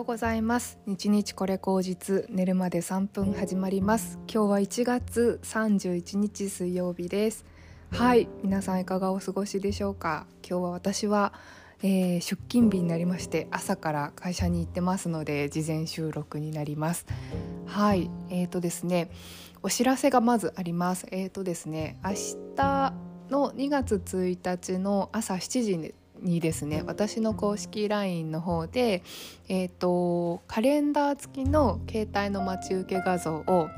ようございます。日日これ口実寝るまで3分始まります。今日は1月31日水曜日です。はい皆さんいかがお過ごしでしょうか？今日は私は、えー、出勤日になりまして朝から会社に行ってますので事前収録になります。はいえーとですねお知らせがまずあります。えーとですね明日の2月1日の朝7時にですね私の公式 LINE の方で、えーと、カレンダー付きの携帯の待ち受け画像を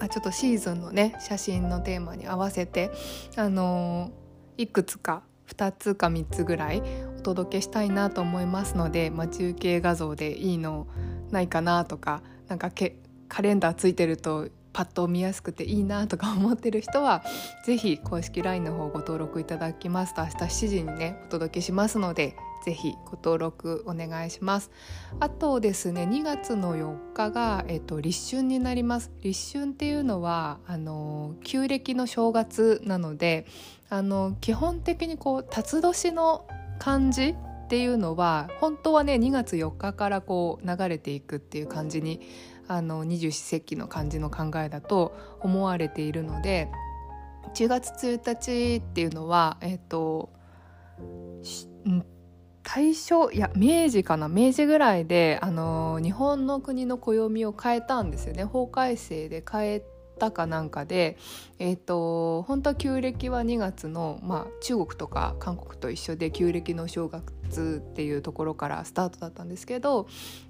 あちょっとシーズンのね写真のテーマに合わせて、あのー、いくつか2つか3つぐらいお届けしたいなと思いますので待ち受け画像でいいのないかなとかなんかけカレンダーついてるとパッと見やすくていいなとか思ってる人は是非公式 LINE の方ご登録いただきますと明日7時にねお届けしますのでぜひご登録お願いします。あとですね2月の4日が、えっと、立春になります。立春っていうのはあの旧暦の正月なのであの基本的にこう辰年の漢字っていうのは本当はね2月4日からこう流れていくっていう感じにあの二十四節気の漢字の考えだと思われているので1月1日っていうのはえっ、と大正いや明治かな明治ぐらいであの日本の国の暦を変えたんですよね。法改正で変えたかなんかで、えーと、本当は旧暦は2月の、まあ、中国とか韓国と一緒で旧暦の正月っていうところからスタートだったんですけど、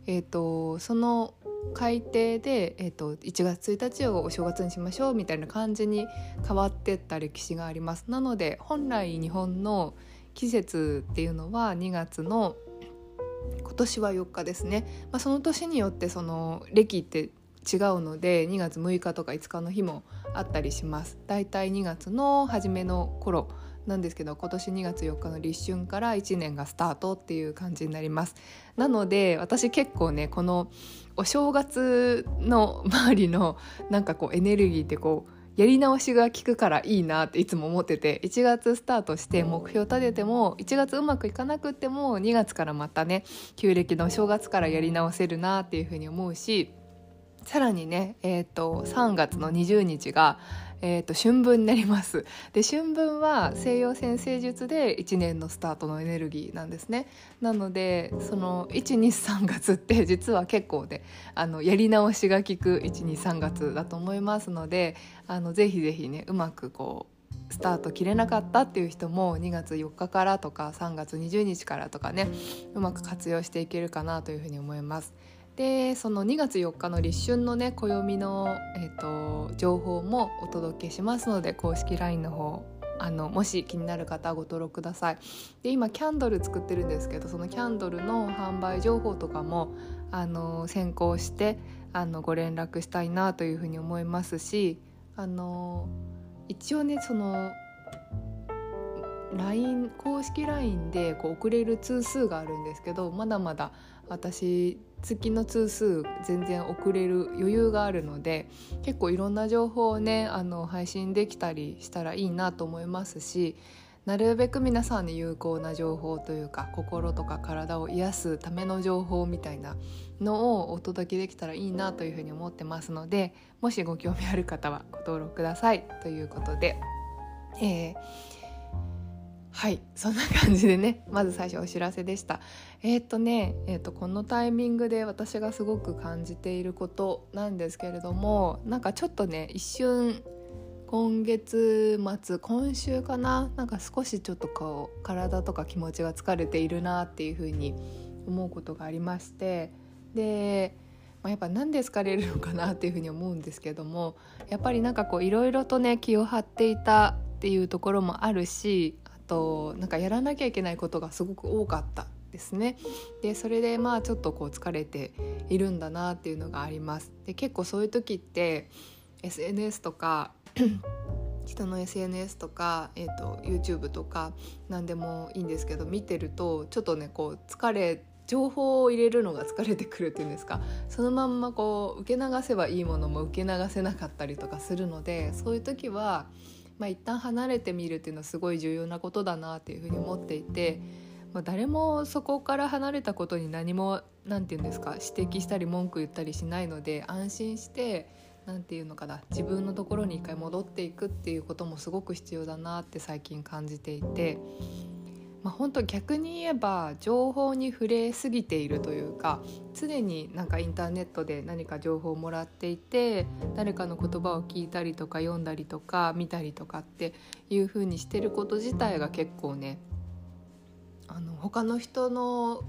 えーとその改定で、えーと、1月1日をお正月にしましょうみたいな感じに変わってった歴史があります。なので本来日本の季節っていうのは2月の今年は4日ですね、まあ、その年によってその歴って違うので2月6日とか5日の日もあったりします。だいたい2月の初めの頃なんですけど今年2月4日の立春から1年がスタートっていう感じになります。なので私結構ねこのお正月の周りのなんかこうエネルギーってこうやり直しが効くからいいなっていつも思ってて1月スタートして目標立てても1月うまくいかなくっても2月からまたね旧暦の正月からやり直せるなっていうふうに思うしさらにね、えーと、3月の20日が、えーと、春分になりますで春分は西洋占星術で1年のスタートのエネルギーなんですねなのでその123月って 実は結構ねあのやり直しが効く123月だと思いますのであのぜひぜひねうまくこうスタート切れなかったっていう人も2月4日からとか3月20日からとかねうまく活用していけるかなというふうに思います。でその2月4日の立春のね暦の、えーと、情報もお届けしますので公式 LINE の方あのもし気になる方ご登録ください。で今キャンドル作ってるんですけどそのキャンドルの販売情報とかもあの先行してあのご連絡したいなというふうに思いますしあの一応ねその LINE 公式 LINE でこう送れる通数があるんですけどまだまだ私月の通数全然送れる余裕があるので結構いろんな情報をねあの配信できたりしたらいいなと思いますしなるべく皆さんに有効な情報というか心とか体を癒すための情報みたいなのをお届けできたらいいなというふうに思ってますのでもしご興味ある方はご登録くださいということで、えーはいそんな感じでねまず最初お知らせでした。えー、っとね、えー、っとこのタイミングで私がすごく感じていることなんですけれどもなんかちょっとね一瞬今月末今週かななんか少しちょっとこう体とか気持ちが疲れているなっていう風に思うことがありましてで、まあ、やっぱ何で疲れるのかなっていう風に思うんですけどもやっぱりなんかこういろいろとね気を張っていたっていうところもあるしとなんかやらなきゃいけないことがすごく多かったですね。でそれでまあちょっとこう疲れているんだなっていうのがあります。で結構そういう時って SNS とか 人の SNS とか、えーと、YouTube とか何でもいいんですけど見てるとちょっとねこう疲れ情報を入れるのが 疲れてくるっていうんですか。そのまんまこう受け流せばいいものも受け流せなかったりとかするのでそういう時はまあ、一旦離れてみるっていうのはすごい重要なことだなっていうふうに思っていて、まあ、誰もそこから離れたことに何も何て言うんですか指摘したり文句言ったりしないので安心して何て言うのかな自分のところに一回戻っていくっていうこともすごく必要だなって最近感じていて。まあ、本当逆に言えば情報に触れすぎているというか常になんかインターネットで何か情報をもらっていて誰かの言葉を聞いたりとか読んだりとか見たりとかっていう風にしてること自体が結構ねあの他の人の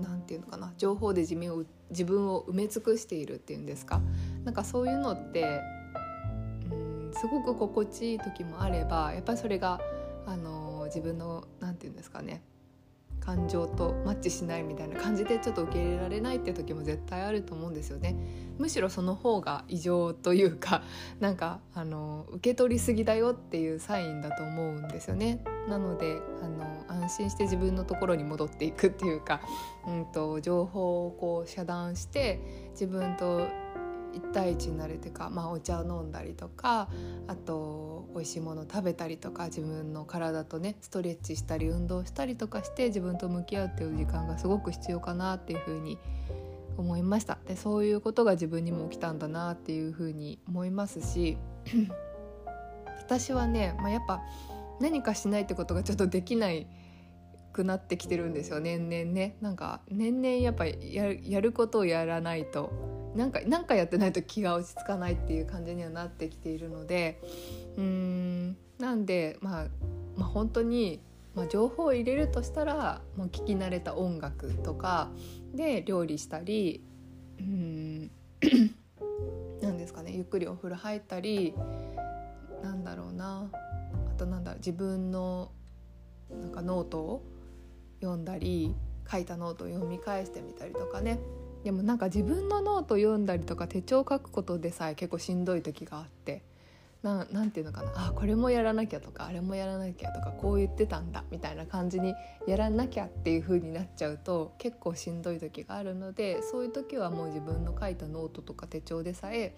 何て言うのかな情報で自分を自分を埋め尽くしているっていうんですか。なんかそういうのってうんすごく心地いい時もあればやっぱりそれがあの自分の何て言うんですかね。感情とマッチしないみたいな感じでちょっと受け入れられないって時も絶対あると思うんですよね。むしろその方が異常というか なんかあの受け取りすぎだよっていうサインだと思うんですよね。なのであの安心して自分のところに戻っていくっていうか、うんと情報をこう遮断して自分と1対1になれてか、まあ、お茶を飲んだりとかあと美味しいもの食べたりとか自分の体とねストレッチしたり運動したりとかして自分と向き合うっていう時間がすごく必要かなっていうふうに思いました。でそういうことが自分にも起きたんだなっていうふうに思いますし 私はね、まあ、やっぱ何かしないってことがちょっとできないくなってきてるんですよ年々ね。なんか年々やっぱややることをやらないとなんかなんかやってないと気が落ち着かないっていう感じにはなってきているのでうーん。なんで、まあ、まあ本当に、まあ、情報を入れるとしたらもう聞き慣れた音楽とかで料理したりうん。何ですかね。ゆっくりお風呂入ったりなんだろうな。あとなんだろう自分のなんかノートを読んだり書いたノートを読み返してみたりとかね。でもなんか自分のノート読んだりとか手帳書くことでさえ結構しんどい時があって。ななんていうのかな。あこれもやらなきゃとかあれもやらなきゃとかこう言ってたんだみたいな感じにやらなきゃっていう風になっちゃうと結構しんどい時があるのでそういう時はもう自分の書いたノートとか手帳でさえ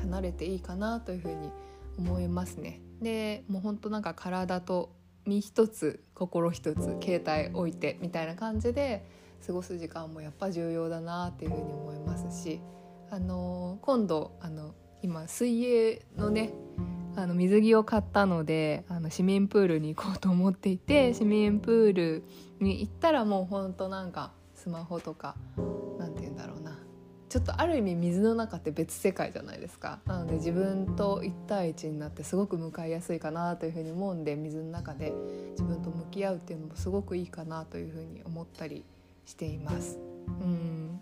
離れていいかなという風に思いますね。でもうほんとなんか体と身一つ心一つ携帯置いてみたいな感じで過ごす時間もやっぱ重要だなっていうふうに思いますし、あの今度あの今水泳のねあの水着を買ったのであの市民プールに行こうと思っていて市民プールに行ったらもうほんとなんかスマホとかちょっとある意味水の中って別世界じゃないですか。なので自分と1対1になってすごく向かいやすいかなというふうに思うんで水の中で自分と向き合うっていうのもすごくいいかなというふうに思ったりしています。うん。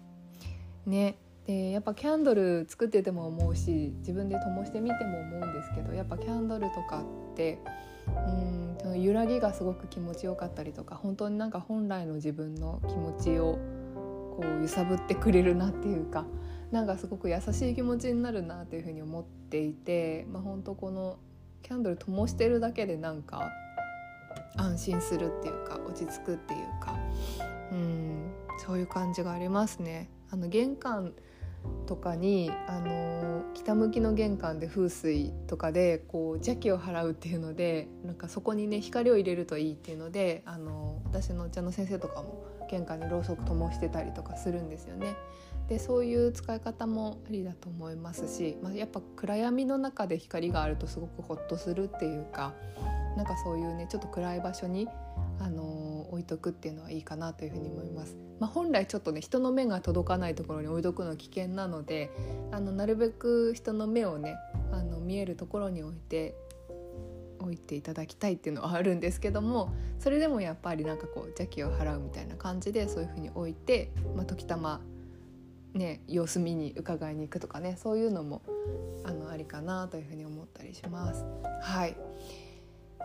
ね。でやっぱキャンドル作ってても思うし自分で灯してみても思うんですけどやっぱキャンドルとかってうんその揺らぎがすごく気持ちよかったりとか本当になんか本来の自分の気持ちをこう揺さぶってくれるなっていうかなんかすごく優しい気持ちになるなっていうふうに思っていて、まあ、本当このキャンドル灯してるだけでなんか安心するっていうか落ち着くっていうかうんそういう感じがありますね。あの玄関とかにあの北向きの玄関で風水とかでこう邪気を払うっていうのでなんかそこにね光を入れるといいっていうのであの私のお茶の先生とかも玄関にろうそく灯してたりとかするんですよね。でそういう使い方もありだと思いますし、まあ、やっぱ暗闇の中で光があるとすごくホッとするっていうかなんかそういうねちょっと暗い場所にあの置いとくっていうのはいいかなというふうに思います。まあ、本来ちょっとね人の目が届かないところに置いとくのは危険なのであのなるべく人の目をねあの見えるところに置いて置いていただきたいっていうのはあるんですけどもそれでもやっぱりなんかこう邪気を払うみたいな感じでそういうふうに置いて、まあ、時たまね様子見に伺いに行くとかねそういうのもあのありかなというふうに思ったりします。はい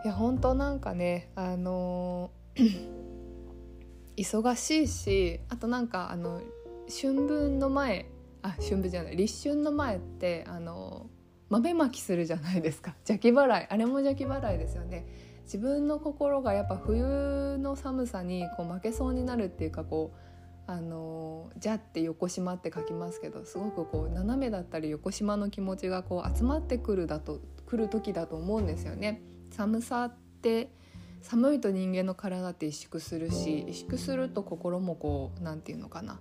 いや本当なんかねあの 忙しいしあとなんかあの春分の前あ春分じゃない立春の前ってあの豆まきするじゃないですか。邪気払い。あれも邪気払いですよね。自分の心がやっぱ冬の寒さにこう負けそうになるっていうかこうあの「じゃ」って横島って書きますけどすごくこう斜めだったり横島の気持ちがこう集まってくるだと来る時だと思うんですよね。寒さって寒いと人間の体って萎縮するし萎縮すると心もこう何て言うのかな。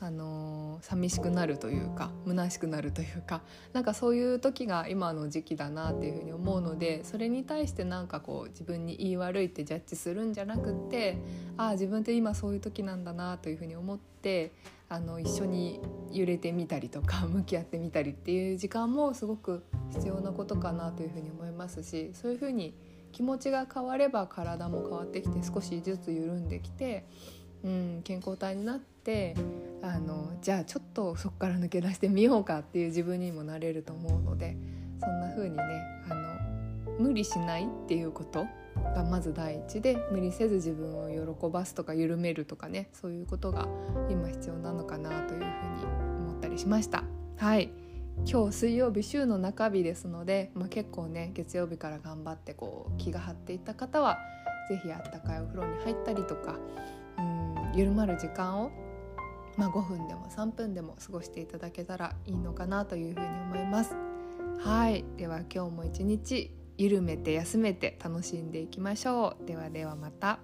あの、寂しくなるというか虚しくなるというかなんかそういう時が今の時期だなっていうふうに思うのでそれに対してなんかこう自分に言い悪いってジャッジするんじゃなくってああ自分って今そういう時なんだなというふうに思ってあの一緒に揺れてみたりとか 向き合ってみたりっていう時間もすごく必要なことかなというふうに思いますしそういうふうに気持ちが変われば体も変わってきて少しずつ緩んできて、うん、健康体になってあのじゃあちょっとそこから抜け出してみようかっていう自分にもなれると思うのでそんな風にねあの無理しないっていうことがまず第一で無理せず自分を喜ばすとか緩めるとかねそういうことが今必要なのかなというふうに思ったりしました。はい今日水曜日週の中日ですので、まあ、結構ね月曜日から頑張ってこう気が張っていった方は是非あったかいお風呂に入ったりとかうん緩まる時間を、まあ、5分でも3分でも過ごしていただけたらいいのかなというふうに思います。はいでは今日も一日緩めて休めて楽しんでいきましょうではではまた。